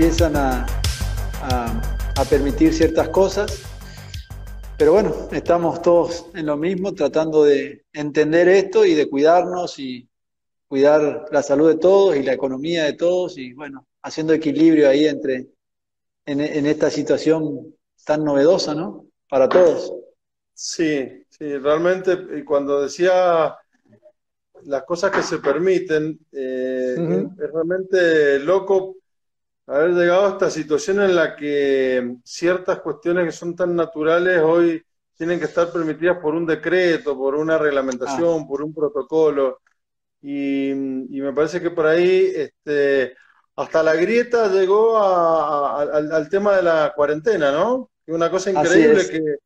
empiezan a, a, permitir ciertas cosas. Pero bueno, estamos todos en lo mismo, tratando de entender esto y de cuidarnos y cuidar la salud de todos y la economía de todos y bueno, haciendo equilibrio ahí entre, en, en esta situación tan novedosa, ¿no? Para todos. Sí, sí, realmente, y cuando decía las cosas que se permiten, eh, es realmente loco haber llegado a esta situación en la que ciertas cuestiones que son tan naturales hoy tienen que estar permitidas por un decreto, por una reglamentación, ah. por un protocolo. Y, me parece que por ahí este, hasta la grieta llegó al, tema de la cuarentena, ¿no? Es una cosa increíble que,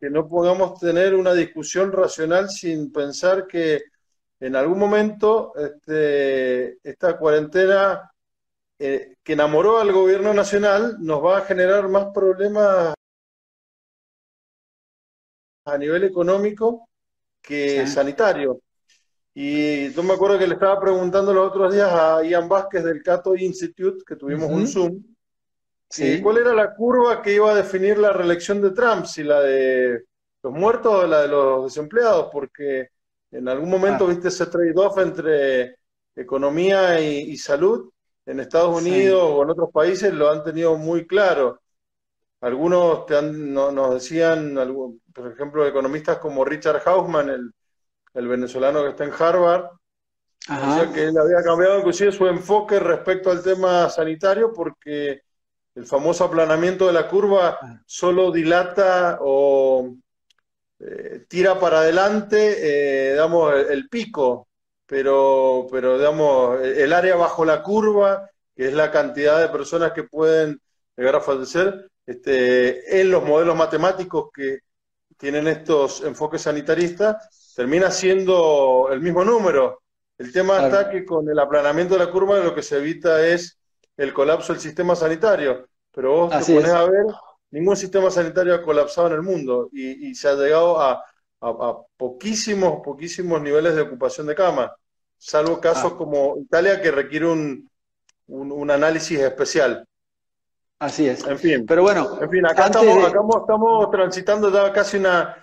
que no podamos tener una discusión racional sin pensar que en algún momento este, esta cuarentena eh, que enamoró al gobierno nacional nos va a generar más problemas a nivel económico que sanitario. Y yo me acuerdo que le estaba preguntando los otros días a Ian Vázquez del Cato Institute, que tuvimos un Zoom, ¿cuál era la curva que iba a definir la reelección de Trump? Si la de los muertos o la de los desempleados, porque en algún momento ah. viste ese trade-off entre economía y, salud. En Estados Unidos o en otros países lo han tenido muy claro. Algunos te han, nos decían, por ejemplo, economistas como Richard Hausman, el, venezolano que está en Harvard, que él había cambiado inclusive su enfoque respecto al tema sanitario porque el famoso aplanamiento de la curva solo dilata o eh, tira para adelante, eh, digamos, el, pico, pero, pero, digamos, el área bajo la curva, que es la cantidad de personas que pueden llegar a fallecer, este, en los modelos matemáticos que tienen estos enfoques sanitaristas, termina siendo el mismo número. El tema está que con el aplanamiento de la curva lo que se evita es el colapso del sistema sanitario. Pero vos te pones a ver ningún sistema sanitario ha colapsado en el mundo y, se ha llegado a, poquísimos, poquísimos niveles de ocupación de cama, salvo casos ah. como Italia que requiere un, un, análisis especial. Así es. En fin. Pero bueno, en fin, acá, estamos, estamos, transitando ya casi una,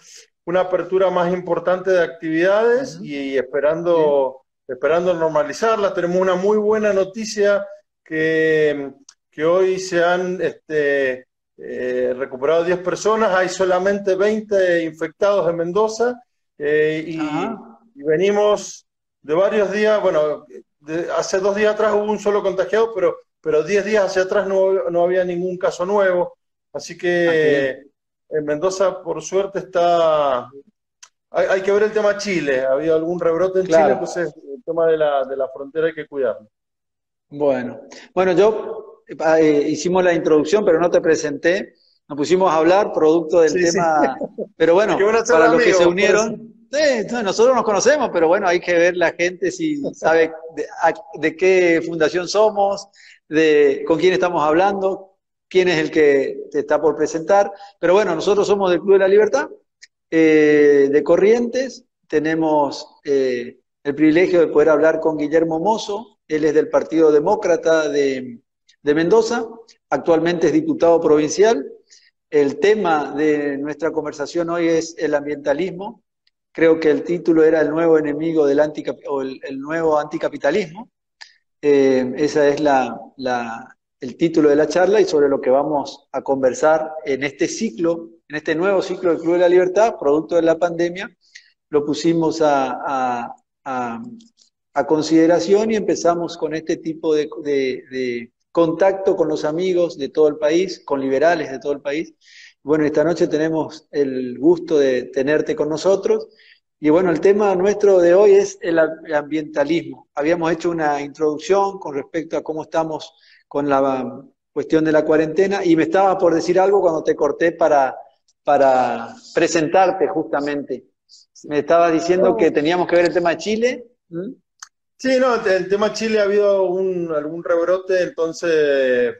una apertura más importante de actividades y, esperando, esperando normalizarlas. Tenemos una muy buena noticia que, que hoy se han este, eh, recuperado 10 personas, hay solamente 20 infectados en Mendoza eh, y, venimos de varios días, bueno, hace dos días atrás hubo un solo contagiado, pero, pero 10 días hacia atrás no, no había ningún caso nuevo, así que en Mendoza por suerte está... Hay, que ver el tema Chile, ha habido algún rebrote en Chile, entonces el tema de la, de la frontera hay que cuidarlo. Bueno, bueno, yo eh, hicimos la introducción, pero no te presenté. Nos pusimos a hablar producto del tema. Pero bueno, para los que se unieron, nosotros nos conocemos, pero bueno, hay que ver la gente si sabe de, qué fundación somos, de con quién estamos hablando, quién es el que te está por presentar. Pero bueno, nosotros somos del Club de la Libertad, eh, de Corrientes. Tenemos eh, el privilegio de poder hablar con Guillermo Mozo. Él es del Partido Demócrata de, de Mendoza, actualmente es diputado provincial. El tema de nuestra conversación hoy es el ambientalismo. Creo que el título era el nuevo enemigo del o el, nuevo anticapitalismo. Eh, ese es el título de la charla y sobre lo que vamos a conversar en este ciclo, en este nuevo ciclo del Club de la Libertad, producto de la pandemia. Lo pusimos a, consideración y empezamos con este tipo de, contacto con los amigos de todo el país, con liberales de todo el país. Bueno, esta noche tenemos el gusto de tenerte con nosotros. Y bueno, el tema nuestro de hoy es el ambientalismo. Habíamos hecho una introducción con respecto a cómo estamos con la cuestión de la cuarentena y me estaba por decir algo cuando te corté para, para presentarte justamente. Me estabas diciendo que teníamos que ver el tema de Chile. Sí, no, el tema Chile ha habido un, algún rebrote, entonces,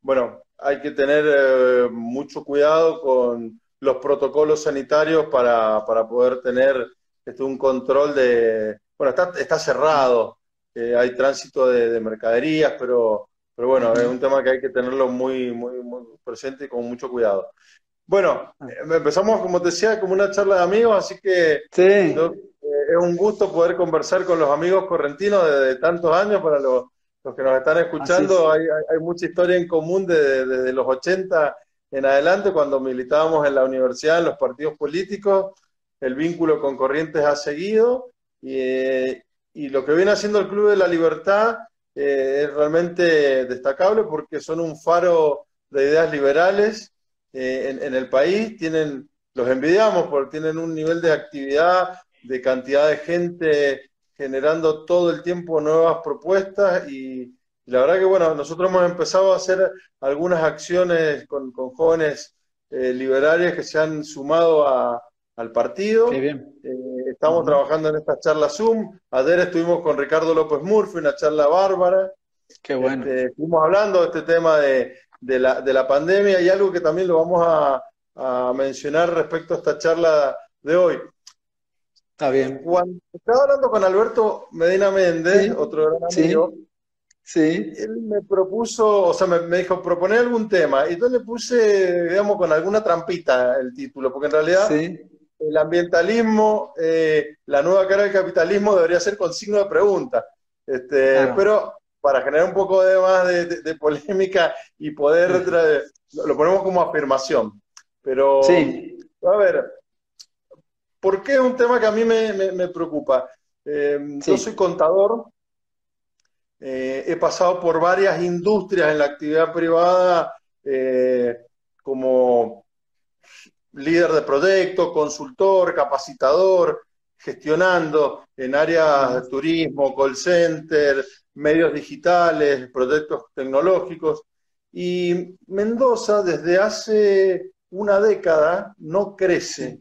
bueno, hay que tener eh, mucho cuidado con los protocolos sanitarios para, para poder tener este, un control de... Bueno, está, está cerrado, eh, hay tránsito de, mercaderías, pero, pero bueno, es un tema que hay que tenerlo muy, muy, muy presente y con mucho cuidado. Bueno, ah. eh, empezamos, como te decía, como una charla de amigos, así que sí. Es un gusto poder conversar con los amigos correntinos de, tantos años. Para los, que nos están escuchando, hay, hay, mucha historia en común desde de, los 80 en adelante, cuando militábamos en la universidad, en los partidos políticos. El vínculo con Corrientes ha seguido y, eh, y lo que viene haciendo el Club de la Libertad es realmente destacable porque son un faro de ideas liberales eh, en, el país, tienen, los envidiamos porque tienen un nivel de actividad, de cantidad de gente generando todo el tiempo nuevas propuestas y, la verdad que bueno, nosotros hemos empezado a hacer algunas acciones con, jóvenes eh, liberales que se han sumado al partido. Eh, estamos trabajando en esta charla Zoom. Ayer estuvimos con Ricardo López Murphy, una charla bárbara. Qué bueno. Este, estuvimos hablando de este tema de, de la, de la pandemia y algo que también lo vamos a, mencionar respecto a esta charla de hoy. Está bien. Cuando estaba hablando con Alberto Medina Méndez, otro gran amigo, sí. él me propuso, o sea, me, dijo, proponer algún tema, y entonces le puse, digamos, con alguna trampita el título, porque en realidad el ambientalismo, eh, la nueva cara del capitalismo debería ser con signo de pregunta. Este, Pero para generar un poco de más de, polémica y poder, lo ponemos como afirmación. Pero, sí. a ver, ¿por qué es un tema que a mí me, preocupa? Em, yo soy contador, eh, he pasado por varias industrias en la actividad privada eh, como líder de proyecto, consultor, capacitador, gestionando en áreas de turismo, call center, medios digitales, proyectos tecnológicos. Y Mendoza desde hace una década no crece.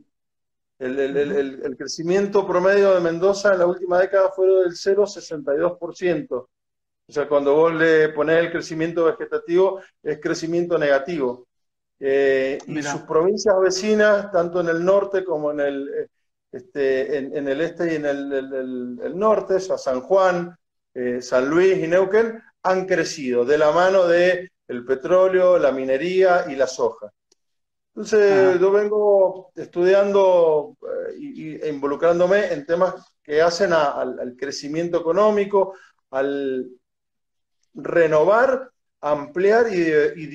El, crecimiento promedio de Mendoza en la última década fue del 0,62%. O sea, cuando vos le ponés el crecimiento vegetativo, es crecimiento negativo. Eh, y sus provincias vecinas, tanto en el norte como en el, este, en, el este y en el, norte, o sea, San Juan, eh, San Luis y Neuquén, han crecido de la mano del el petróleo, la minería y la soja. Entonces, yo vengo estudiando eh, e involucrándome en temas que hacen al, crecimiento económico, al renovar, ampliar y,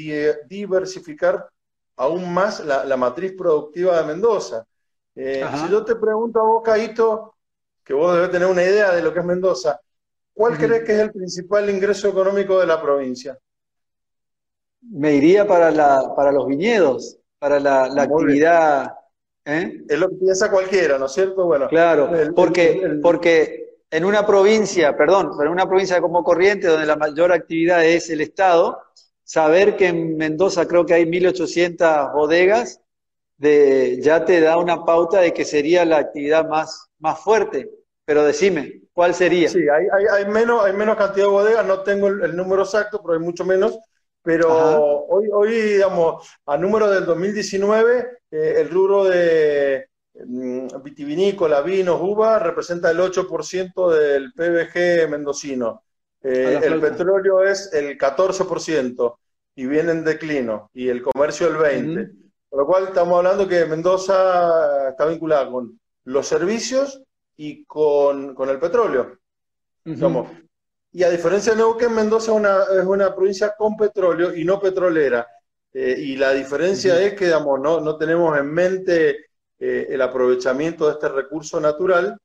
diversificar aún más la, matriz productiva de Mendoza. Eh, si yo te pregunto a vos, Caíto, que vos debes tener una idea de lo que es Mendoza, ¿Cuál crees que es el principal ingreso económico de la provincia? Me iría para, la, para los viñedos, para la, actividad. ¿eh? Es lo que piensa cualquiera, ¿no es cierto? Bueno, claro, porque, porque en una provincia, perdón, pero en una provincia como Corrientes, donde la mayor actividad es el Estado, saber que en Mendoza creo que hay 1.800 bodegas, de, ya te da una pauta de que sería la actividad más, más fuerte. Pero decime, ¿cuál sería? Sí, hay, hay, menos, hay menos cantidad de bodegas, no tengo el, número exacto, pero hay mucho menos. Pero hoy, hoy, digamos, a número del 2019, eh, el rubro de mm, vitivinícola, vinos, uva, representa el 8% del PBG mendocino. Eh, el petróleo es el 14% y viene en declino, y el comercio el 20%. Por lo cual estamos hablando que Mendoza está vinculada con los servicios y con, el petróleo. Y a diferencia de Neuquén, Mendoza es una, provincia con petróleo y no petrolera. Eh, y la diferencia es que digamos, no, no tenemos en mente eh, el aprovechamiento de este recurso natural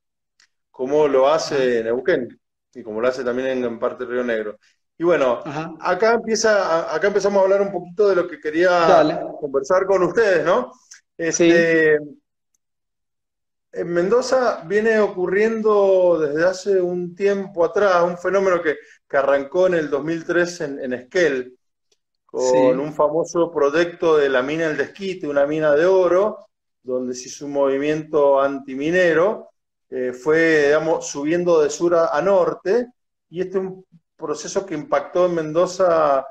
como lo hace Neuquén y como lo hace también en, parte Río Negro. Y bueno, acá empieza, acá empezamos a hablar un poquito de lo que quería conversar con ustedes, ¿no? Este, en Mendoza viene ocurriendo desde hace un tiempo atrás un fenómeno que, arrancó en el 2003 en, en Esquel, con un famoso proyecto de la mina del Desquite, una mina de oro, donde se hizo un movimiento antiminero, eh, fue, digamos, subiendo de sur a, norte, y este es un proceso que impactó en Mendoza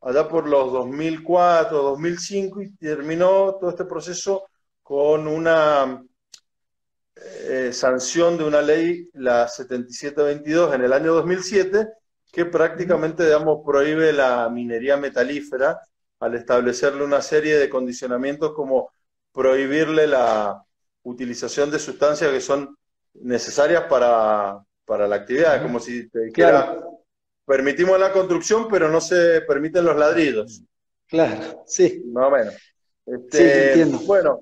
allá por los 2004, 2005, y terminó todo este proceso con una eh, sanción de una ley, la 7722, en el año 2007, que prácticamente, digamos, prohíbe la minería metalífera al establecerle una serie de condicionamientos como prohibirle la utilización de sustancias que son necesarias para, la actividad, como si te dijera, permitimos la construcción, pero no se permiten los ladridos. Claro, sí. Más o menos. Este, entiendo. Bueno,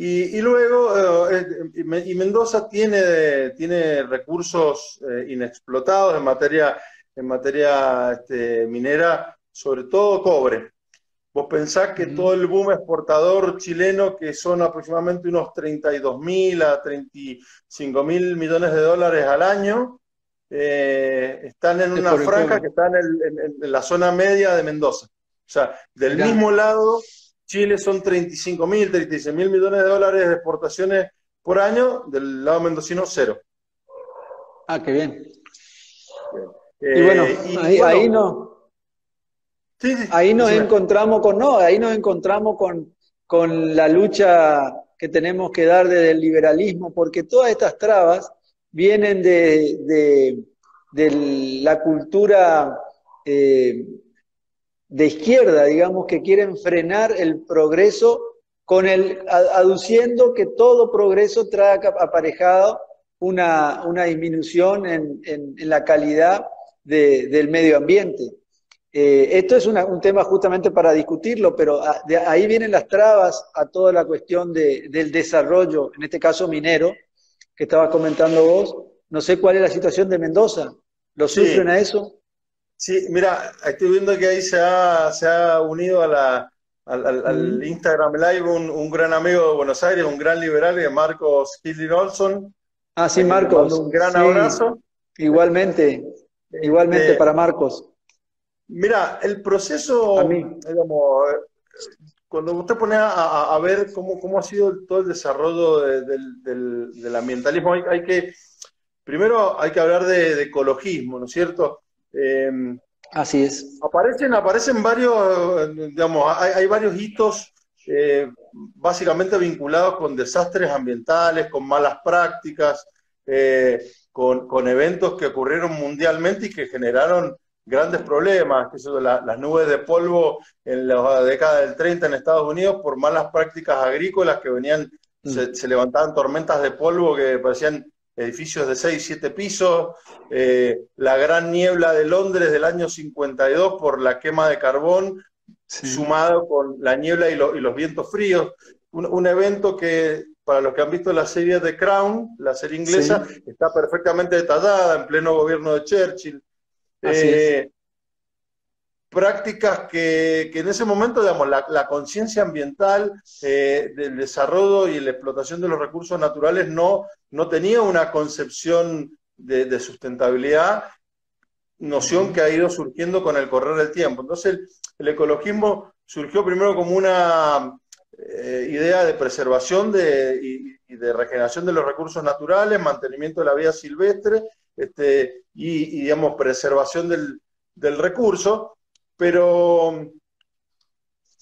y, luego, eh, y Mendoza tiene, tiene recursos eh, inexplotados en materia, en materia este, minera, sobre todo cobre. Vos pensás que todo el boom exportador chileno, que son aproximadamente unos 32 mil a 35 mil millones de dólares al año, eh, están en una franja que está en, la zona media de Mendoza. O sea, del mismo lado, Chile son 35 mil, 36 mil millones de dólares de exportaciones por año, del lado mendocino cero. Ah, qué bien. y bueno, eh, ahí, no. ahí nos encontramos con, no, ahí nos encontramos con, con la lucha que tenemos que dar desde el liberalismo, porque todas estas trabas vienen de, la cultura eh, de izquierda, digamos, que quieren frenar el progreso con el, aduciendo que todo progreso trae aparejado una, una disminución en, la calidad del medio ambiente. Eh, esto es un tema justamente para discutirlo, pero de ahí vienen las trabas a toda la cuestión del desarrollo, en este caso minero, que estabas comentando vos. No sé cuál es la situación de Mendoza. ¿Lo sufren a eso? Sí, mira, estoy viendo que ahí se ha, se ha unido a la, al, Instagram Live un, gran amigo de Buenos Aires, un gran liberal, Marcos Hildy Olson. Ah, sí, Marcos. Un gran abrazo. Igualmente, igualmente este, para Marcos. Mira, el proceso, digamos, cuando usted pone a, ver cómo, cómo, ha sido todo el desarrollo del, ambientalismo, hay, que, primero hay que hablar de, ecologismo, ¿no es cierto? Em, Así es. Aparecen, aparecen varios, digamos, hay, varios hitos eh, básicamente vinculados con desastres ambientales, con malas prácticas, eh, con, eventos que ocurrieron mundialmente y que generaron grandes problemas, que son las nubes de polvo en la década del 30 en Estados Unidos por malas prácticas agrícolas que venían, se, mm. levantaban tormentas de polvo que parecían edificios de 6, 7 pisos, eh, la gran niebla de Londres del año 52 por la quema de carbón, sumado con la niebla y, los vientos fríos. Un, evento que, para los que han visto la serie The Crown, la serie inglesa, está perfectamente detallada en pleno gobierno de Churchill. Eh, prácticas que, en ese momento, digamos, la, conciencia ambiental eh, del desarrollo y la explotación de los recursos naturales no, no tenía una concepción de, sustentabilidad, noción que ha ido surgiendo con el correr del tiempo. Entonces, el, ecologismo surgió primero como una eh, idea de preservación de, y, de regeneración de los recursos naturales, mantenimiento de la vida silvestre este, y, digamos, preservación del, del recurso pero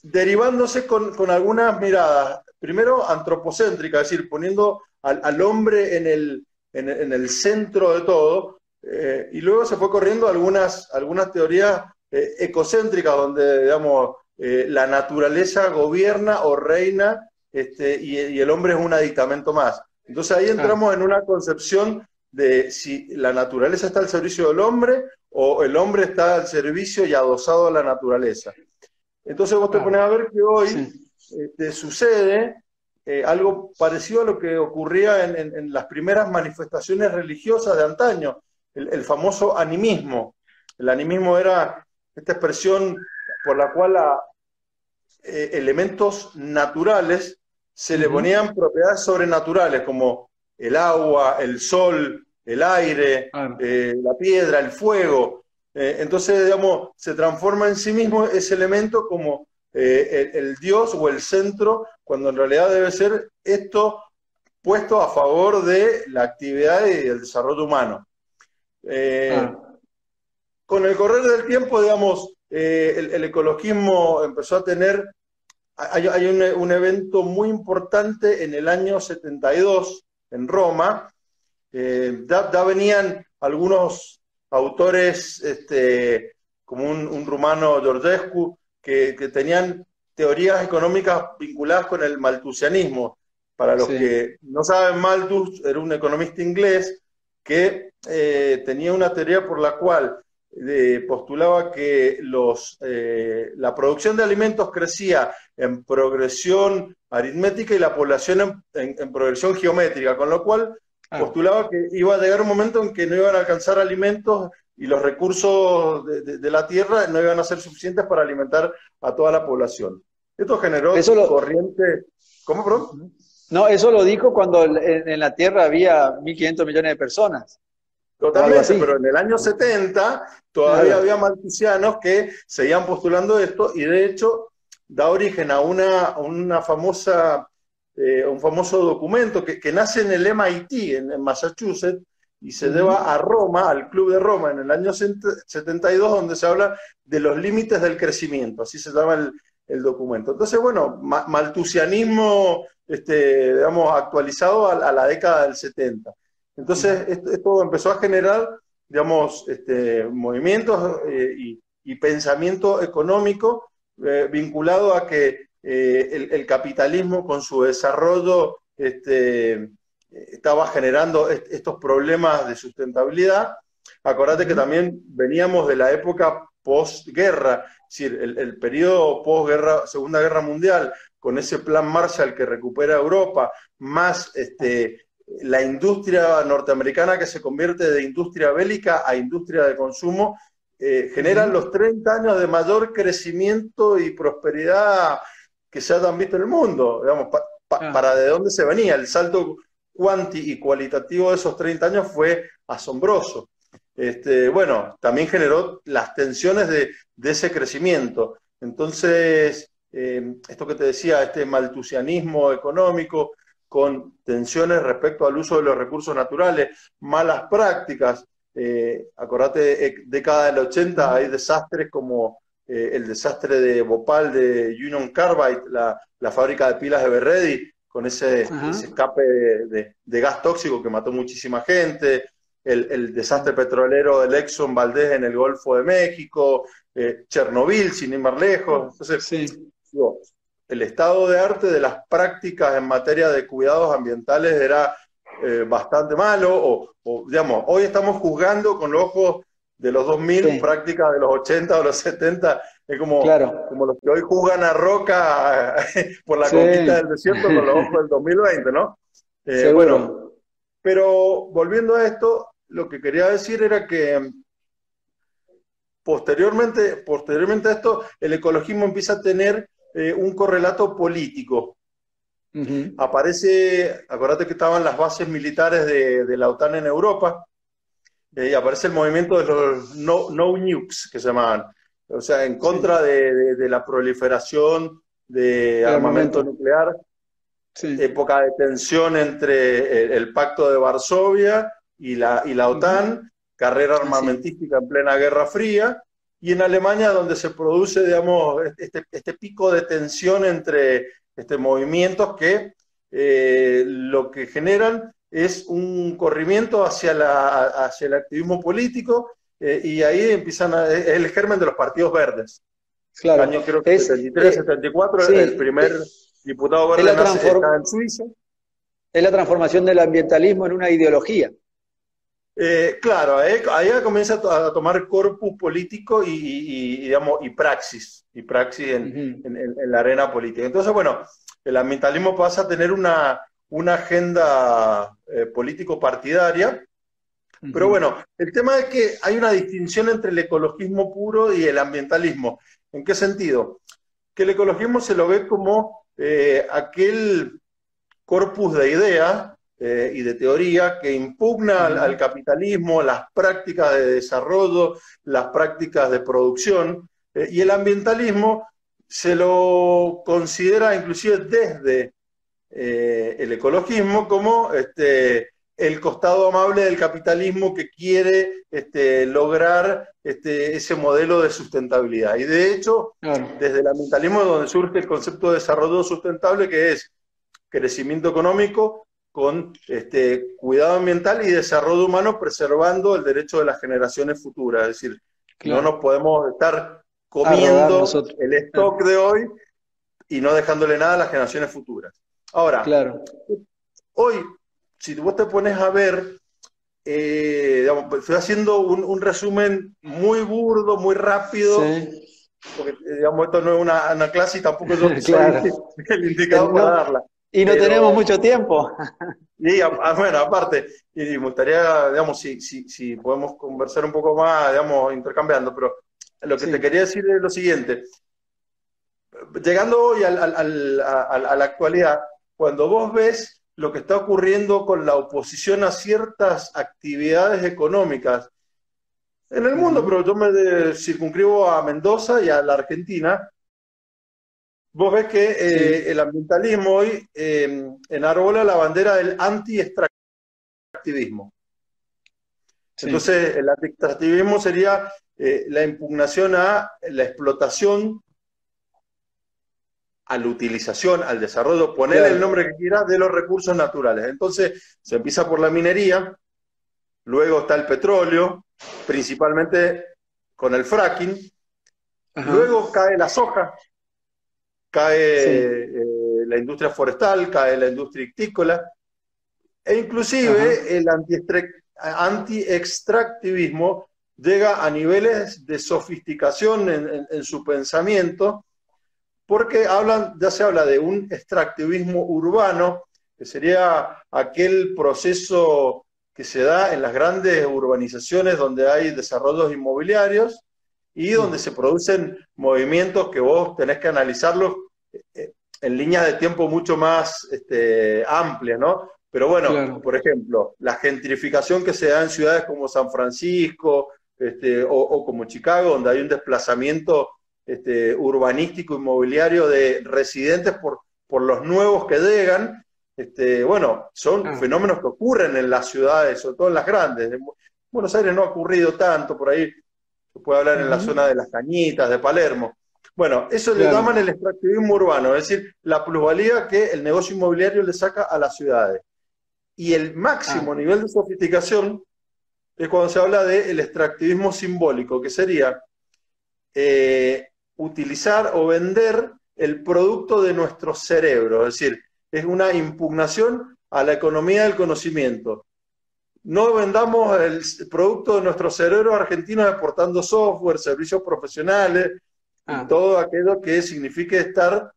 derivándose con, algunas miradas, primero antropocéntricas, es decir, poniendo al, hombre en el, en, el, centro de todo, eh, y luego se fue corriendo algunas, algunas teorías eh, ecocéntricas, donde, digamos, eh, la naturaleza gobierna o reina este, y, y, el hombre es un aditamento más. Entonces ahí entramos en una concepción de si la naturaleza está al servicio del hombre o el hombre está al servicio y adosado a la naturaleza. Entonces vos te pones a ver que hoy te este, sucede eh, algo parecido a lo que ocurría en, las primeras manifestaciones religiosas de antaño, el, famoso animismo. El animismo era esta expresión por la cual a eh, elementos naturales se le ponían propiedades sobrenaturales como el agua, el sol, el aire, eh, la piedra, el fuego. Eh, entonces, digamos, se transforma en sí mismo ese elemento como eh, el, Dios o el centro, cuando en realidad debe ser esto puesto a favor de la actividad y el desarrollo humano. Con el correr del tiempo, digamos, el, ecologismo empezó a tener, hay, un, un evento muy importante en el año 72 en Roma, eh, ya, venían algunos autores este, como un, rumano Georgescu, que, tenían teorías económicas vinculadas con el maltusianismo. Para los que no saben, Malthus era un economista inglés que eh, tenía una teoría por la cual eh, postulaba que los, eh, la producción de alimentos crecía en progresión aritmética y la población en, progresión geométrica, con lo cual ah. postulaba que iba a llegar un momento en que no iban a alcanzar alimentos y los recursos de, la tierra no iban a ser suficientes para alimentar a toda la población. Esto generó eso corriente... ¿Cómo, perdón? No, eso lo dijo cuando en, la Tierra había 1.500 millones de personas. Totalmente, pero en el año 70 todavía había maltusianos que seguían postulando esto y de hecho da origen a una, una famosa, eh, un famoso documento que, nace en el MIT, en, Massachusetts, y se lleva a Roma, al Club de Roma, en el año 72, donde se habla de los límites del crecimiento, así se llama el, documento. Entonces, bueno, maltusianismo, este, digamos, actualizado a, la década del 70. Entonces, esto, empezó a generar, digamos, este, movimientos eh, y, pensamiento económico eh, vinculado a que eh, el, capitalismo con su desarrollo este, estaba generando estos problemas de sustentabilidad. Acordate que también veníamos de la época postguerra, es decir, el, el periodo postguerra, Segunda Guerra Mundial, con ese plan Marshall que recupera Europa, más este, la industria norteamericana que se convierte de industria bélica a industria de consumo, eh, generan los 30 años de mayor crecimiento y prosperidad que se hayan visto en el mundo, digamos, ah. para de dónde se venía. El salto cuanti y cualitativo de esos 30 años fue asombroso. Este, bueno, también generó las tensiones de, de ese crecimiento. Entonces, eh, esto que te decía, este maltusianismo económico, con tensiones respecto al uso de los recursos naturales, malas prácticas. Eh, acordate, eh, década del 80 hay desastres como eh, el desastre de Bhopal de Union Carbide, la, fábrica de pilas de Berredi, con ese, escape de, gas tóxico que mató muchísima gente, el, desastre petrolero del Exxon Valdez en el Golfo de México, Chernobyl, sin ir más lejos. Entonces, sí el estado de arte de las prácticas en materia de cuidados ambientales era eh, bastante malo, o, digamos, hoy estamos juzgando con los ojos de los 2000, prácticas de los 80 o los 70, es como, como los que hoy juzgan a Roca por la conquista del desierto con los ojos del 2020, ¿no? Eh, bueno, pero volviendo a esto, lo que quería decir era que posteriormente, posteriormente a esto, el ecologismo empieza a tener eh, un correlato político. Aparece, acuérdate que estaban las bases militares de, la OTAN en Europa, eh, aparece el movimiento de los no, no, nukes, que se llamaban, o sea, en contra de, la proliferación de armamento, nuclear, época de tensión entre el, Pacto de Varsovia y la, y la OTAN, carrera armamentística en plena Guerra Fría, y en Alemania donde se produce, digamos, este, este pico de tensión entre este, movimientos que eh, lo que generan es un corrimiento hacia, la, hacia el activismo político eh, y ahí empiezan a, es el germen de los partidos verdes. Claro. año creo que es, 73, 74, eh, el primer diputado verde en Suiza. Es la transformación del ambientalismo en una ideología. Eh, claro, ahí, comienza a tomar corpus político y, digamos, y praxis, y praxis en, la arena política. Entonces, bueno, el ambientalismo pasa a tener una, una agenda eh, político-partidaria, pero bueno, el tema es que hay una distinción entre el ecologismo puro y el ambientalismo. ¿En qué sentido? Que el ecologismo se lo ve como eh, aquel corpus de ideas eh, y de teoría que impugna al, capitalismo, las prácticas de desarrollo, las prácticas de producción, eh, y el ambientalismo se lo considera inclusive desde eh, el ecologismo como este, el costado amable del capitalismo que quiere este, lograr este, ese modelo de sustentabilidad. Y de hecho, desde el ambientalismo es donde surge el concepto de desarrollo sustentable, que es crecimiento económico, con este, cuidado ambiental y desarrollo humano, preservando el derecho de las generaciones futuras. Es decir, no nos podemos estar comiendo el stock de hoy y no dejándole nada a las generaciones futuras. Ahora, claro. hoy, si vos te pones a ver, eh, estoy haciendo un, resumen muy burdo, muy rápido, porque digamos, esto no es una, clase y tampoco yo soy el indicado para darla. Y no tenemos mucho tiempo. Y bueno, aparte, y me gustaría, digamos, si, si, si podemos conversar un poco más, digamos, intercambiando, pero lo que te quería decir es lo siguiente. Llegando hoy a la actualidad, cuando vos ves lo que está ocurriendo con la oposición a ciertas actividades económicas en el mundo, pero yo me circunscribo a Mendoza y a la Argentina, Vos ves que eh, el ambientalismo hoy eh, enarbola la bandera del anti-extractivismo. Entonces, el anti-extractivismo sería eh, la impugnación a la explotación, a la utilización, al desarrollo, poner el nombre que quiera, de los recursos naturales. Entonces, se empieza por la minería, luego está el petróleo, principalmente con el fracking, luego cae la soja, cae eh, la industria forestal, cae la industria ictícola, e inclusive el anti-extractivismo llega a niveles de sofisticación en, su pensamiento, porque hablan, ya se habla de un extractivismo urbano, que sería aquel proceso que se da en las grandes urbanizaciones donde hay desarrollos inmobiliarios y donde se producen movimientos que vos tenés que analizarlos en línea de tiempo mucho más este, amplia, ¿no? Pero bueno, por ejemplo, la gentrificación que se da en ciudades como San Francisco este, o, como Chicago, donde hay un desplazamiento este, urbanístico inmobiliario de residentes por, por los nuevos que llegan, este, bueno, son ah. fenómenos que ocurren en las ciudades, sobre todo en las grandes. En Buenos Aires no ha ocurrido tanto, por ahí se puede hablar en la zona de las Cañitas, de Palermo, bueno, eso le llaman el extractivismo urbano, es decir, la plusvalía que el negocio inmobiliario le saca a las ciudades. Y el máximo ah. nivel de sofisticación es cuando se habla del extractivismo simbólico, que sería eh, utilizar o vender el producto de nuestro cerebro, es decir, es una impugnación a la economía del conocimiento. No vendamos el producto de nuestro cerebro argentino exportando software, servicios profesionales, Ah. todo aquello que signifique estar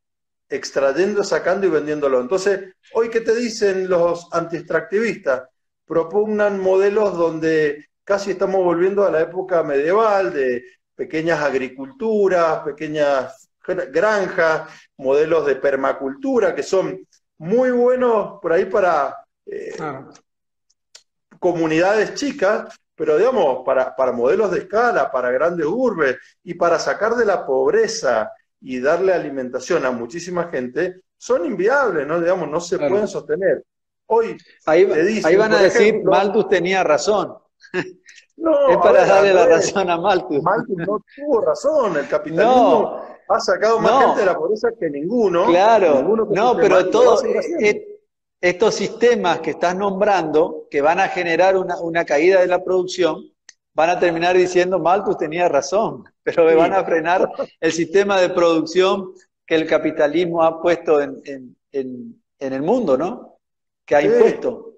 extrayendo, sacando y vendiéndolo. Entonces, hoy, ¿qué te dicen los anti-extractivistas? Propugnan modelos donde casi estamos volviendo a la época medieval de pequeñas agriculturas, pequeñas granjas, modelos de permacultura que son muy buenos por ahí para eh, comunidades chicas, pero digamos, para, para modelos de escala, para grandes urbes y para sacar de la pobreza y darle alimentación a muchísima gente, son inviables, ¿no? Digamos, no se pueden sostener. Hoy ahí, ahí van a decir, Malthus tenía razón. No, es para darle la razón a Malthus. Malthus no tuvo razón, el capitalismo ha sacado más gente de la pobreza que ninguno. Claro, no, pero todo, estos sistemas que estás nombrando, que van a generar una, caída de la producción, van a terminar diciendo, Malthus tenía razón, pero me van a frenar el sistema de producción que el capitalismo ha puesto en, el mundo, ¿no? Que ha impuesto.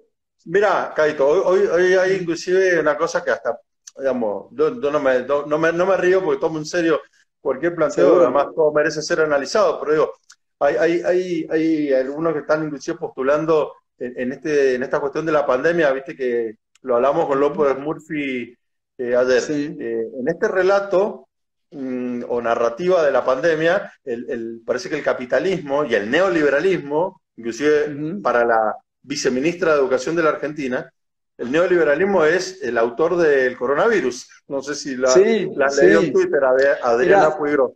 Mira, Caito, hoy, hoy, hay inclusive una cosa que hasta, digamos, yo, no, me, no, me, no, me, río porque tomo en serio cualquier planteo, además todo merece ser analizado, pero digo, hay, hay, hay, algunos que están inclusive postulando en, este, en esta cuestión de la pandemia, viste que lo hablamos con López Murphy eh, ayer. Eh, en este relato mm, o narrativa de la pandemia, el, parece que el capitalismo y el neoliberalismo, inclusive para la viceministra de Educación de la Argentina, el neoliberalismo es el autor del coronavirus. No sé si la, la leído en Twitter, Adriana Puigro.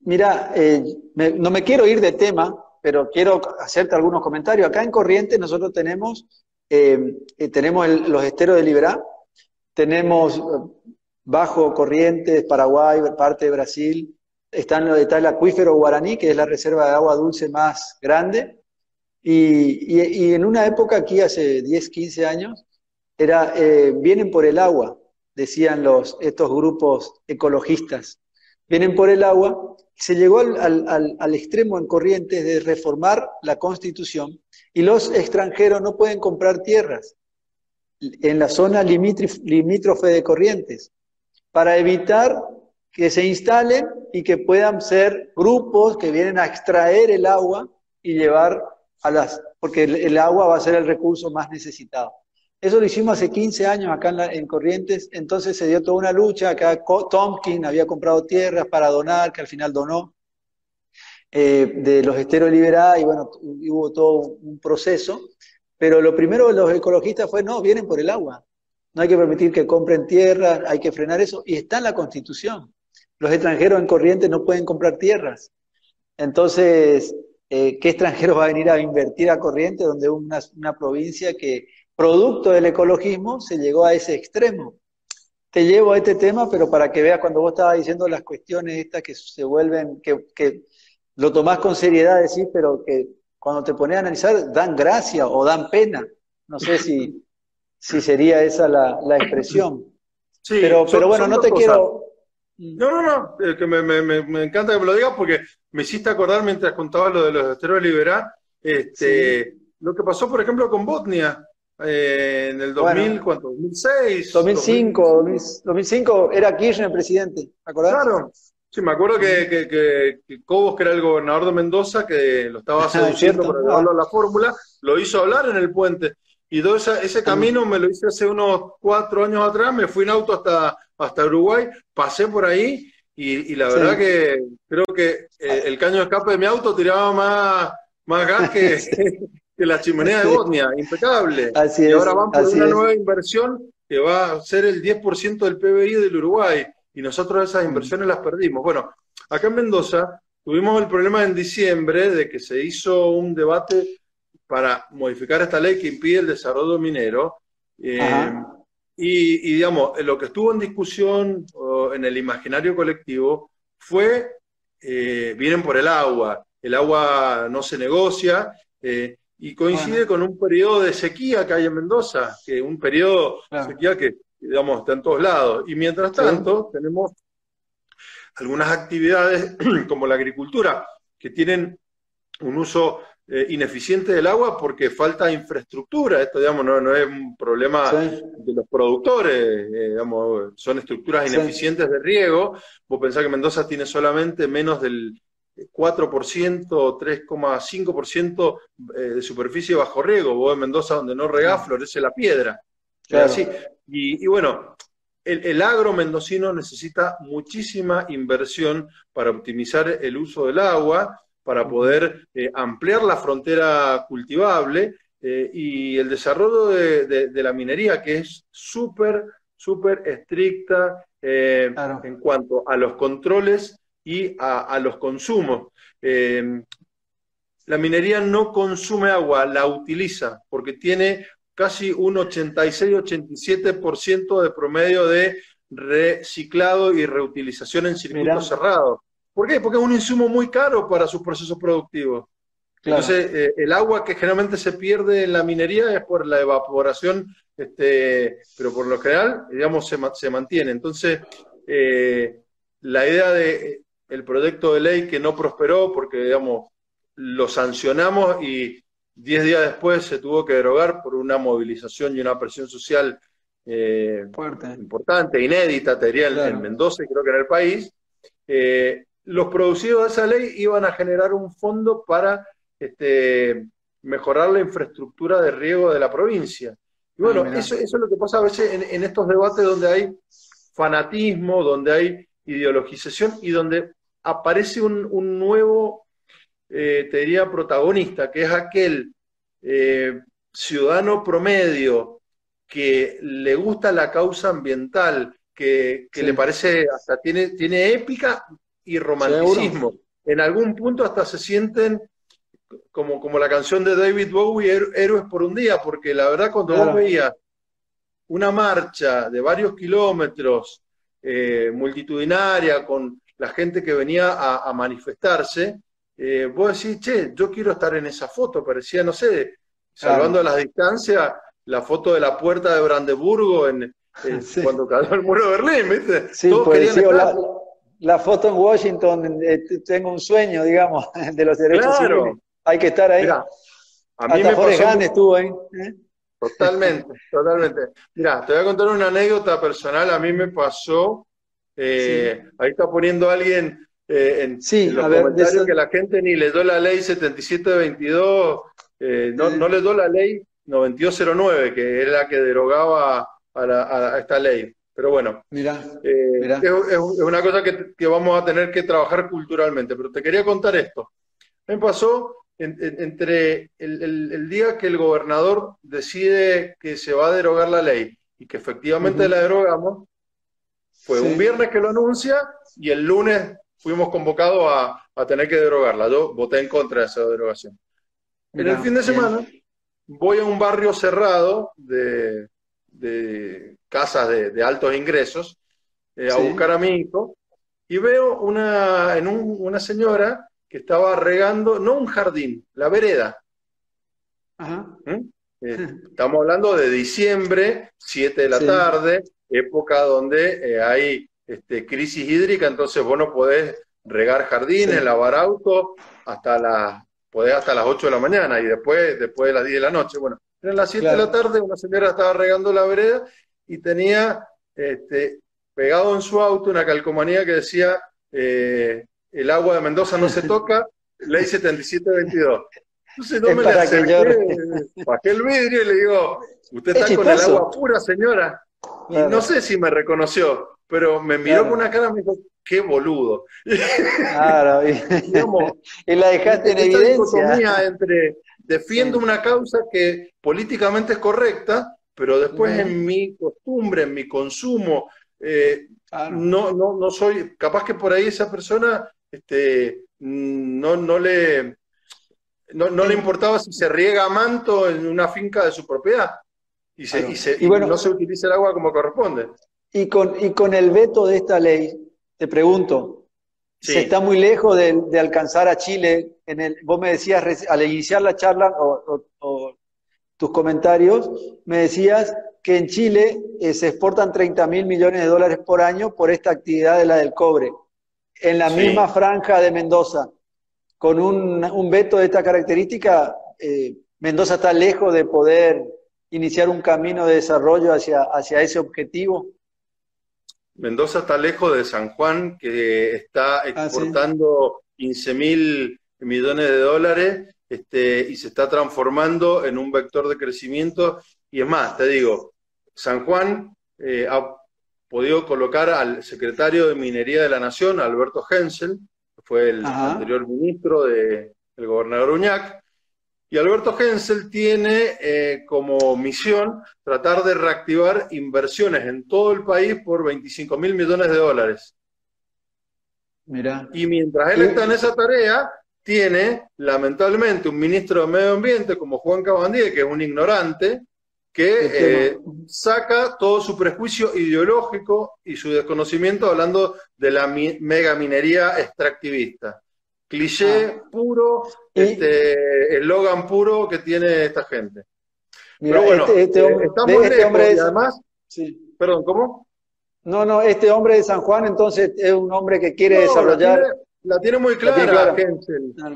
Mira, eh, no me quiero ir de tema, pero quiero hacerte algunos comentarios. Acá en Corrientes nosotros tenemos, eh, eh, tenemos los esteros de Liberá, tenemos bajo Corrientes, Paraguay, parte de Brasil, está, está el acuífero guaraní, que es la reserva de agua dulce más grande, Y, en una época aquí, hace 10, 15 años, era, eh, vienen por el agua, decían los, estos grupos ecologistas. Vienen por el agua. Se llegó al, extremo en Corrientes de reformar la constitución y los extranjeros no pueden comprar tierras en la zona limítrofe de Corrientes para evitar que se instalen y que puedan ser grupos que vienen a extraer el agua y llevar a las, porque el, agua va a ser el recurso más necesitado. Eso lo hicimos hace 15 años acá en, Corrientes, entonces se dio toda una lucha, acá Tompkins había comprado tierras para donar, que al final donó, eh, de los esteros liberados, y bueno, hubo todo un proceso, pero lo primero de los ecologistas fue, no, vienen por el agua, no hay que permitir que compren tierras, hay que frenar eso, y está en la Constitución. Los extranjeros en Corrientes no pueden comprar tierras. Entonces, eh, ¿qué extranjero va a venir a invertir a Corrientes, donde una, una provincia que, producto del ecologismo, se llegó a ese extremo? Te llevo a este tema, pero para que veas cuando vos estabas diciendo las cuestiones estas que se vuelven, que, que lo tomás con seriedad, decís, pero que cuando te pones a analizar dan gracia o dan pena. No sé si, si sería esa la, la expresión. Sí, pero, pero bueno, no te quiero... No, no, no, que me, me, me, encanta que me lo digas porque me hiciste acordar mientras contabas lo de los esteroides liberar, este, lo que pasó, por ejemplo, con Botnia eh, en el 2000, ¿cuánto? 2006. 2005, 2005 era Kirchner presidente, ¿acordás? Claro, sí, me acuerdo que, que, que, Cobos, que era el gobernador de Mendoza, que lo estaba seduciendo para llevarlo a la fórmula, lo hizo hablar en el puente. Y todo ese camino me lo hice hace unos cuatro años atrás, me fui en auto hasta, hasta Uruguay, pasé por ahí y, la verdad que creo que eh, el caño de escape de mi auto tiraba más, más gas que, que la chimenea de Bosnia, impecable. Así y ahora van por una nueva inversión que va a ser el 10% del PBI del Uruguay y nosotros esas inversiones las perdimos. Bueno, acá en Mendoza tuvimos el problema en diciembre de que se hizo un debate para modificar esta ley que impide el desarrollo minero. Eh, y, digamos, lo que estuvo en discusión en el imaginario colectivo fue, eh, vienen por el agua, el agua no se negocia, eh, y coincide con un periodo de sequía que hay en Mendoza, que un periodo de sequía que, digamos, está en todos lados. Y mientras tanto, tenemos algunas actividades como la agricultura, que tienen un uso eh, ineficiente del agua porque falta infraestructura. Esto, digamos, no, es un problema de los productores, eh, digamos, son estructuras ineficientes de riego. Vos pensás que Mendoza tiene solamente menos del 4%, 3,5% eh, de superficie bajo riego. Vos en Mendoza, donde no regás, florece la piedra. Así. Y, bueno, el, el, agro mendocino necesita muchísima inversión para optimizar el uso del agua para poder eh, ampliar la frontera cultivable eh, y el desarrollo de, la minería, que es súper, súper estricta eh, en cuanto a los controles y a, los consumos. la minería no consume agua, la utiliza, porque tiene casi un 86-87% de promedio de reciclado y reutilización en circuitos cerrados. ¿Por qué? Porque es un insumo muy caro para sus procesos productivos. Entonces, eh, el agua que generalmente se pierde en la minería es por la evaporación, este, pero por lo general, digamos, se, mantiene. Entonces, eh, la idea de el proyecto de ley que no prosperó porque, digamos, lo sancionamos y diez días después se tuvo que derogar por una movilización y una presión social eh, importante, inédita, te diría, en, Mendoza y creo que en el país los producidos de esa ley iban a generar un fondo para este, mejorar la infraestructura de riego de la provincia. Y bueno, ah, eso, es lo que pasa a veces en, estos debates donde hay fanatismo, donde hay ideologización y donde aparece un, nuevo, eh, te diría, protagonista, que es aquel eh, ciudadano promedio que le gusta la causa ambiental, que, le parece, hasta tiene, tiene épica, y romanticismo. En algún punto hasta se sienten como, como la canción de David Bowie, Héroes por un día, porque la verdad cuando vos veías una marcha de varios kilómetros, eh, multitudinaria, con la gente que venía a, manifestarse, eh, vos decís, che, yo quiero estar en esa foto, parecía, no sé, salvando a las distancias, la foto de la puerta de Brandeburgo en, cuando cayó el muro de Berlín, ¿viste? Sí, pues, la, la, foto en Washington, eh, tengo un sueño, digamos, de los derechos civiles. Hay que estar ahí. a mí me pasó... estuvo ahí. ¿eh? Totalmente, totalmente. Mira, te voy a contar una anécdota personal. A mí me pasó, eh, ahí está poniendo alguien en, sí, los comentarios que la gente ni le dio la ley 7722, eh, no, no le dio la ley 9209, que es la que derogaba a, esta ley. Pero bueno, mira, eh, Es, una cosa que, vamos a tener que trabajar culturalmente. Pero te quería contar esto. Me pasó entre el, día que el gobernador decide que se va a derogar la ley y que efectivamente la derogamos, fue un viernes que lo anuncia y el lunes fuimos convocados a, tener que derogarla. Yo voté en contra de esa derogación. en el fin de semana voy a un barrio cerrado de, de casas de, altos ingresos eh, a buscar a mi hijo y veo una, en una señora que estaba regando, no un jardín, la vereda. ¿Mm? Eh, estamos hablando de diciembre, 7 de la tarde, época donde eh, hay este, crisis hídrica, entonces vos no podés regar jardines, lavar autos, hasta las, podés hasta las 8 de la mañana y después, después de las 10 de la noche. Bueno, eran las 7 de la tarde, una señora estaba regando la vereda y tenía este, pegado en su auto una calcomanía que decía eh, el agua de Mendoza no se toca, ley 7722. Entonces no me le acerqué, bajé el vidrio y le digo, usted está con el agua pura, señora. Y no sé si me reconoció, pero me miró con una cara y me dijo, qué boludo. Claro, y, la dejaste en evidencia. entre defiendo una causa que políticamente es correcta, pero después en mi costumbre, en mi consumo, eh, no, no, no soy, capaz que por ahí esa persona este, no, no le no, le importaba si se riega a manto en una finca de su propiedad y, se, y, no se utiliza el agua como corresponde. Y con, y con el veto de esta ley, te pregunto, se está muy lejos de, alcanzar a Chile. En el, vos me decías al iniciar la charla o, tus comentarios, me decías que en Chile eh, se exportan 30 mil millones de dólares por año por esta actividad de la del cobre. En la misma franja de Mendoza, con un, veto de esta característica, eh, Mendoza está lejos de poder iniciar un camino de desarrollo hacia, hacia ese objetivo. Mendoza está lejos de San Juan, que está ah, exportando 15 mil millones de dólares este, y se está transformando en un vector de crecimiento. Y es más, te digo, San Juan eh, ha podido colocar al secretario de Minería de la Nación, Alberto Hensel, que fue el anterior ministro del gobernador Uñac, y Alberto Hensel tiene eh, como misión tratar de reactivar inversiones en todo el país por 25 mil millones de dólares. Y mientras él está en esa tarea, tiene lamentablemente un ministro de Medio Ambiente como Juan Cabandí, que es un ignorante, que eh, saca todo su prejuicio ideológico y su desconocimiento hablando de la mega minería extractivista cliché ah. puro, este eslogan puro que tiene esta gente. Pero bueno, este, este eh, estamos este hombre y además, sí. perdón, ¿cómo? No, no, este hombre de San Juan entonces es un hombre que quiere desarrollar. La tiene, muy clara,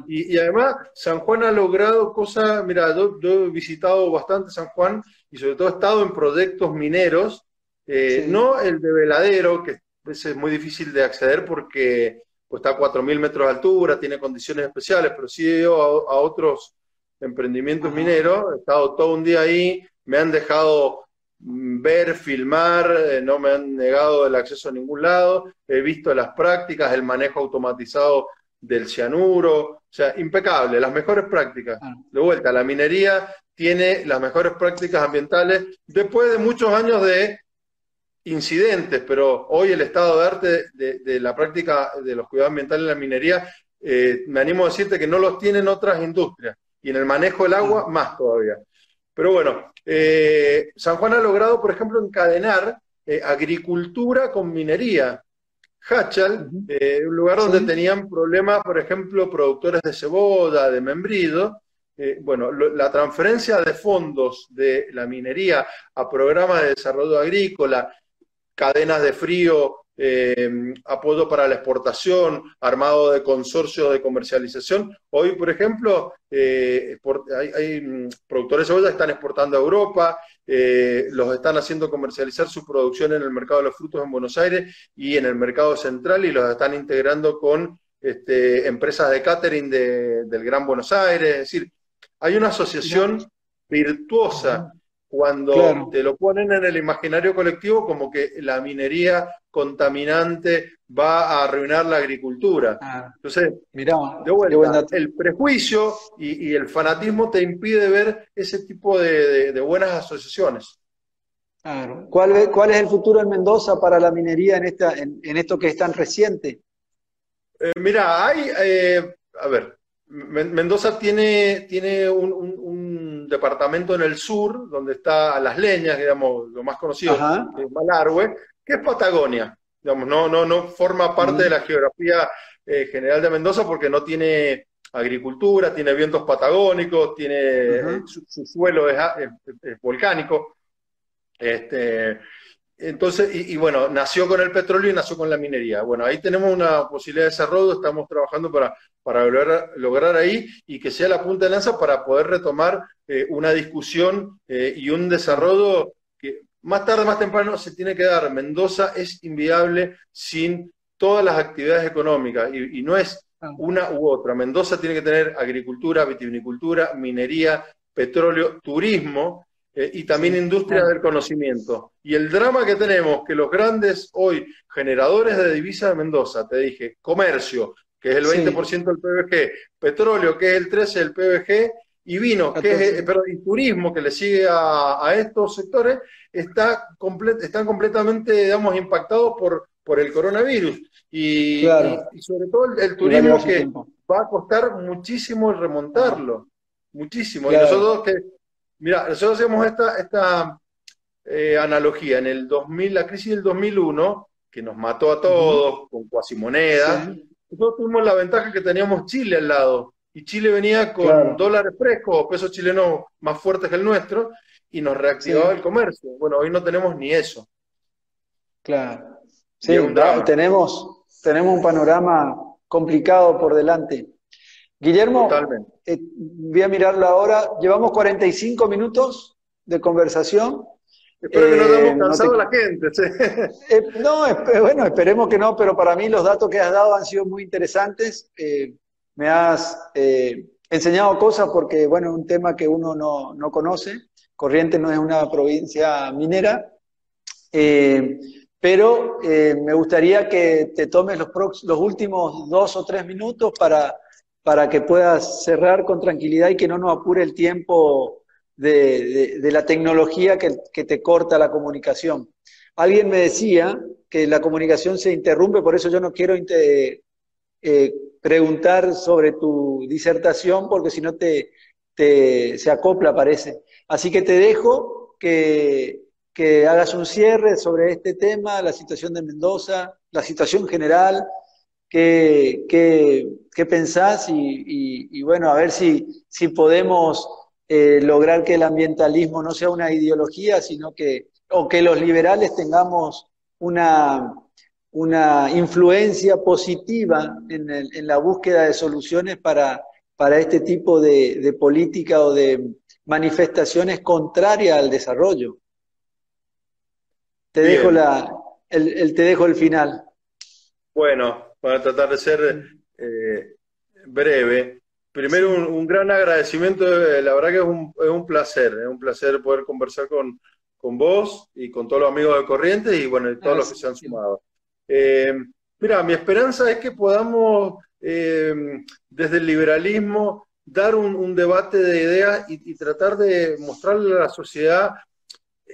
y, además, San Juan ha logrado cosas. Mira, yo, he visitado bastante San Juan y sobre todo he estado en proyectos mineros, eh, no el de veladero, que es muy difícil de acceder porque pues está a 4.000 metros de altura, tiene condiciones especiales, pero sí he ido a, otros emprendimientos mineros, he estado todo un día ahí, me han dejado mm, ver, filmar, eh, no me han negado el acceso a ningún lado, he visto las prácticas, el manejo automatizado del cianuro, o sea, impecable, las mejores prácticas. De vuelta, la minería tiene las mejores prácticas ambientales después de muchos años de incidentes, pero hoy el estado de arte de, la práctica de los cuidados ambientales en la minería, eh, me animo a decirte que no los tienen otras industrias y en el manejo del agua más todavía. Pero bueno, eh, San Juan ha logrado, por ejemplo, encadenar eh, agricultura con minería. Hachal, un lugar donde tenían problemas, por ejemplo, productores de cebolla, de membrido. Eh, bueno, la transferencia de fondos de la minería a programas de desarrollo agrícola, cadenas de frío, eh, apoyo para la exportación, armado de consorcios de comercialización. Hoy, por ejemplo, hay, mm, productores de cebolla que están exportando a Europa, eh, los están haciendo comercializar su producción en el mercado de los frutos en Buenos Aires y en el mercado central y los están integrando con este, empresas de catering del Gran Buenos Aires. Es decir, hay una asociación virtuosa cuando te lo ponen en el imaginario colectivo como que la minería contaminante va a arruinar la agricultura. Ah. Entonces, Mirá, de vuelta, el prejuicio y, el fanatismo te impide ver ese tipo de, buenas asociaciones. Claro. ¿Cuál, ¿Cuál, es el futuro en Mendoza para la minería en, esta, en, esto que es tan reciente? Eh, mira, hay, eh, a ver, Mendoza tiene, tiene un, departamento en el sur, donde está Las Leñas, digamos, lo más conocido, es Malargüe, que es Patagonia. Digamos, no, no, no forma parte de la geografía eh, general de Mendoza porque no tiene agricultura, tiene vientos patagónicos, tiene eh, su, suelo es, volcánico. Este, entonces, y, bueno, nació con el petróleo y nació con la minería. Bueno, ahí tenemos una posibilidad de desarrollo, estamos trabajando para, para lograr, ahí y que sea la punta de lanza para poder retomar eh, una discusión y un desarrollo más tarde, más temprano se tiene que dar. Mendoza es inviable sin todas las actividades económicas y, no es ah. una u otra. Mendoza tiene que tener agricultura, vitivinicultura, minería, petróleo, turismo eh, y también industria del conocimiento. Y el drama que tenemos, que los grandes hoy generadores de divisas de Mendoza, te dije, comercio, que es el 20% del PBG, petróleo, que es el 13% del PBG, y vino, que es, perdón, y turismo, que le sigue a estos sectores, está están completamente, digamos, impactados por, por el coronavirus. Y, sobre todo el, turismo que va a costar muchísimo remontarlo, muchísimo. Y nosotros que, mira, nosotros hacemos esta, esta eh, analogía. En el 2000, la crisis del 2001, que nos mató a todos con cuasimonedas, nosotros tuvimos la ventaja que teníamos Chile al lado. Y Chile venía con dólares frescos, pesos chilenos más fuertes que el nuestro, y nos reactivaba el comercio. Bueno, hoy no tenemos ni eso. Claro. Sí, tenemos, tenemos un panorama complicado por delante. Guillermo, eh, voy a mirarlo ahora. Llevamos 45 minutos de conversación. Espero que no hayamos eh, cansado a la gente. Eh, no, bueno, esperemos que no, pero para mí los datos que has dado han sido muy interesantes. me has enseñado cosas porque, bueno, es un tema que uno no, no conoce. Corrientes no es una provincia minera, eh, pero eh, me gustaría que te tomes los, los, últimos dos o tres minutos para, para que puedas cerrar con tranquilidad y que no nos apure el tiempo de, la tecnología que, te corta la comunicación. Alguien me decía que la comunicación se interrumpe, por eso yo no quiero eh, preguntar sobre tu disertación, porque si no te, te, se acopla, parece. Así que te dejo que, hagas un cierre sobre este tema, la situación de Mendoza, la situación general, qué, qué, pensás y, bueno, a ver si, si podemos eh, lograr que el ambientalismo no sea una ideología, sino que, o que los liberales tengamos una, una influencia positiva en, en la búsqueda de soluciones para, para este tipo de, de política o de, manifestaciones contrarias al desarrollo. Te dejo la, el, te dejo el final. Bueno, para tratar de ser eh, breve. Primero, un, gran agradecimiento. Eh, la verdad que es un, es un placer, es un placer poder conversar con, con, vos y con todos los amigos de Corrientes y bueno, todos los que se han sumado. Eh, mira, mi esperanza es que podamos, desde el liberalismo, dar un, debate de ideas y, tratar de mostrarle a la sociedad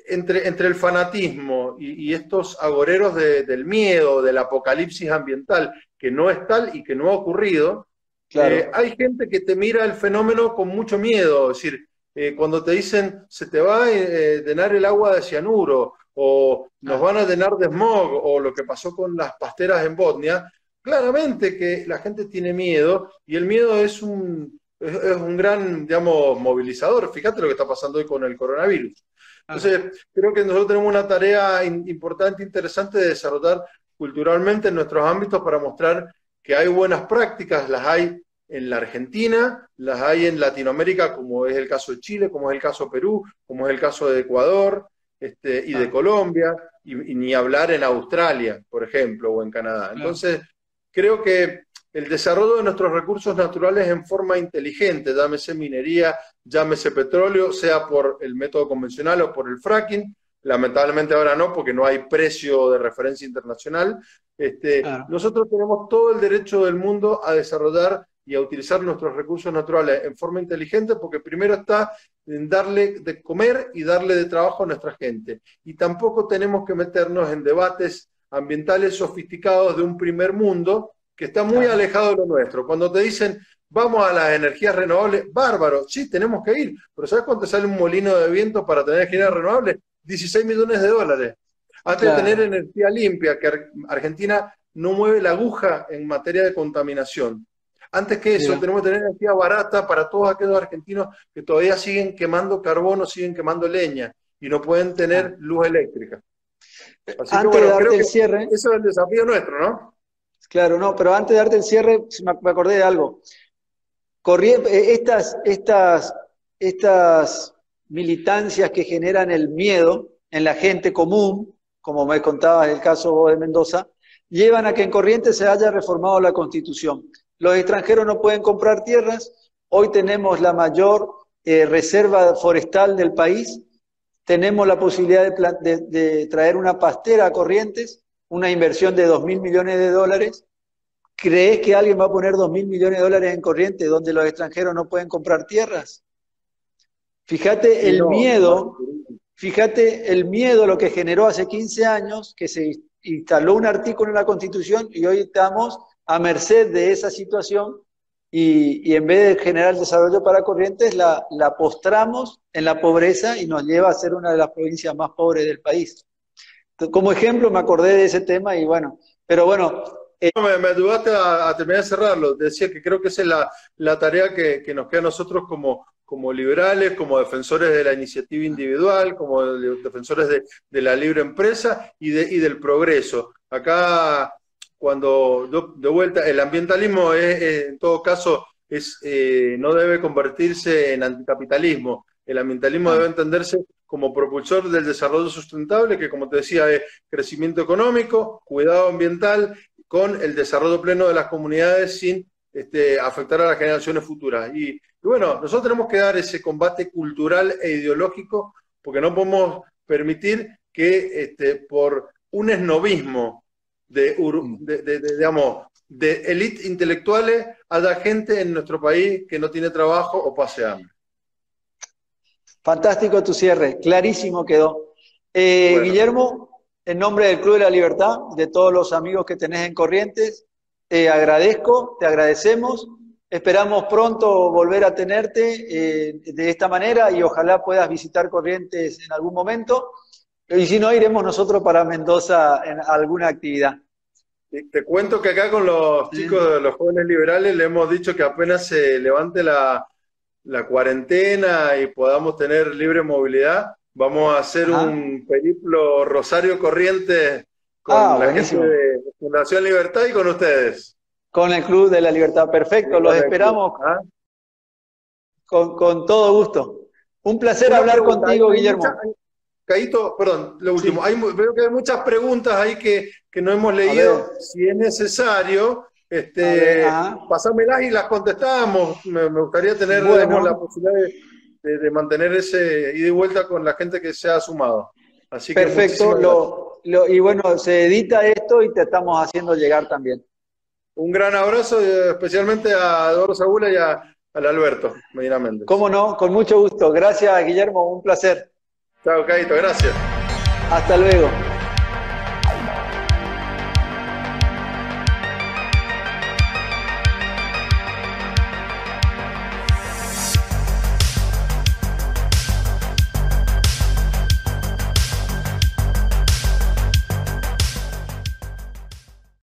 entre, entre el fanatismo y, estos agoreros del miedo, del apocalipsis ambiental, que no es tal y que no ha ocurrido, eh, hay gente que te mira el fenómeno con mucho miedo, es decir, eh, cuando te dicen se te va a eh, llenar el agua de cianuro o nos van a llenar de smog, o lo que pasó con las pasteras en Bosnia, claramente que la gente tiene miedo y el miedo es un, es, un gran, digamos, movilizador. Fíjate lo que está pasando hoy con el coronavirus. Entonces, creo que nosotros tenemos una tarea importante, interesante de desarrollar culturalmente en nuestros ámbitos para mostrar que hay buenas prácticas, las hay en la Argentina, las hay en Latinoamérica, como es el caso de Chile, como es el caso de Perú, como es el caso de Ecuador este, y de ah. Colombia, y, ni hablar en Australia, por ejemplo, o en Canadá. Entonces, creo que el desarrollo de nuestros recursos naturales en forma inteligente, llámese minería, llámese petróleo, sea por el método convencional o por el fracking, lamentablemente ahora no, porque no hay precio de referencia internacional. Este, Nosotros tenemos todo el derecho del mundo a desarrollar y a utilizar nuestros recursos naturales en forma inteligente, porque primero está en darle de comer y darle de trabajo a nuestra gente. Y tampoco tenemos que meternos en debates ambientales sofisticados de un primer mundo que está muy alejado de lo nuestro. Cuando te dicen, vamos a las energías renovables, bárbaro, sí, tenemos que ir, pero ¿sabes cuánto sale un molino de viento para tener energías renovables? 16 millones de dólares. Antes de tener energía limpia, que Argentina no mueve la aguja en materia de contaminación. Antes que eso, tenemos que tener energía barata para todos aquellos argentinos que todavía siguen quemando carbono, siguen quemando leña y no pueden tener luz eléctrica. antes de darte el cierre. Eso es el desafío nuestro, ¿no? Claro, no, pero antes de darte el cierre, me acordé de algo. Eh, estas, estas, estas militancias que generan el miedo en la gente común, como me contabas el caso de Mendoza, llevan a que en Corrientes se haya reformado la Constitución. Los extranjeros no pueden comprar tierras, hoy tenemos la mayor eh, reserva forestal del país, tenemos la posibilidad de, traer una pastera a Corrientes, una inversión de 2 mil millones de dólares. ¿Crees que alguien va a poner 2 mil millones de dólares en Corrientes donde los extranjeros no pueden comprar tierras? Fíjate el miedo, fíjate el miedo lo que generó hace 15 años, que se instaló un artículo en la Constitución y hoy estamos a merced de esa situación y, en vez de generar desarrollo para Corrientes, la, postramos en la pobreza y nos lleva a ser una de las provincias más pobres del país. Como ejemplo me acordé de ese tema y bueno, pero bueno, eh, me, ayudaste a, terminar de cerrarlo. Decía que creo que esa es la, tarea que, nos queda a nosotros como, como liberales, como defensores de la iniciativa individual, como defensores de, la libre empresa y, de, y del progreso. Acá, cuando de vuelta, el ambientalismo es, en todo caso es, eh, no debe convertirse en anticapitalismo. El ambientalismo debe entenderse como propulsor del desarrollo sustentable, que como te decía es crecimiento económico, cuidado ambiental, con el desarrollo pleno de las comunidades sin este, afectar a las generaciones futuras. Y, bueno, nosotros tenemos que dar ese combate cultural e ideológico porque no podemos permitir que este, por un esnovismo de, de, digamos, de élite intelectuales haya gente en nuestro país que no tiene trabajo o pase hambre. Fantástico tu cierre, clarísimo quedó. Eh, Guillermo, en nombre del Club de la Libertad, de todos los amigos que tenés en Corrientes, te agradezco, te agradecemos. Esperamos pronto volver a tenerte eh, de esta manera y ojalá puedas visitar Corrientes en algún momento. Y si no, iremos nosotros para Mendoza en alguna actividad. Te cuento que acá con los chicos de los jóvenes liberales le hemos dicho que apenas se levante la, cuarentena y podamos tener libre movilidad, vamos a hacer un periplo Rosario Corrientes con ah, la gente de Fundación Libertad y con ustedes. Con el Club de la Libertad, perfecto, los esperamos ¿ah? con, todo gusto. Un placer hablar contigo, Guillermo. Caíto, perdón, lo último. veo que hay muchas preguntas ahí que, no hemos leído. Si es necesario, este, pasámelas y las contestamos. Me, gustaría tener la posibilidad de, mantener ese ida y vuelta con la gente que se ha sumado. Así Perfecto. y bueno, se edita esto y te estamos haciendo llegar también. Un gran abrazo, eh, especialmente a Eduardo Sagula y a, al Alberto Medina Méndez. Cómo no, con mucho gusto. Gracias, Guillermo, un placer. Chao, Caito, gracias. Hasta luego.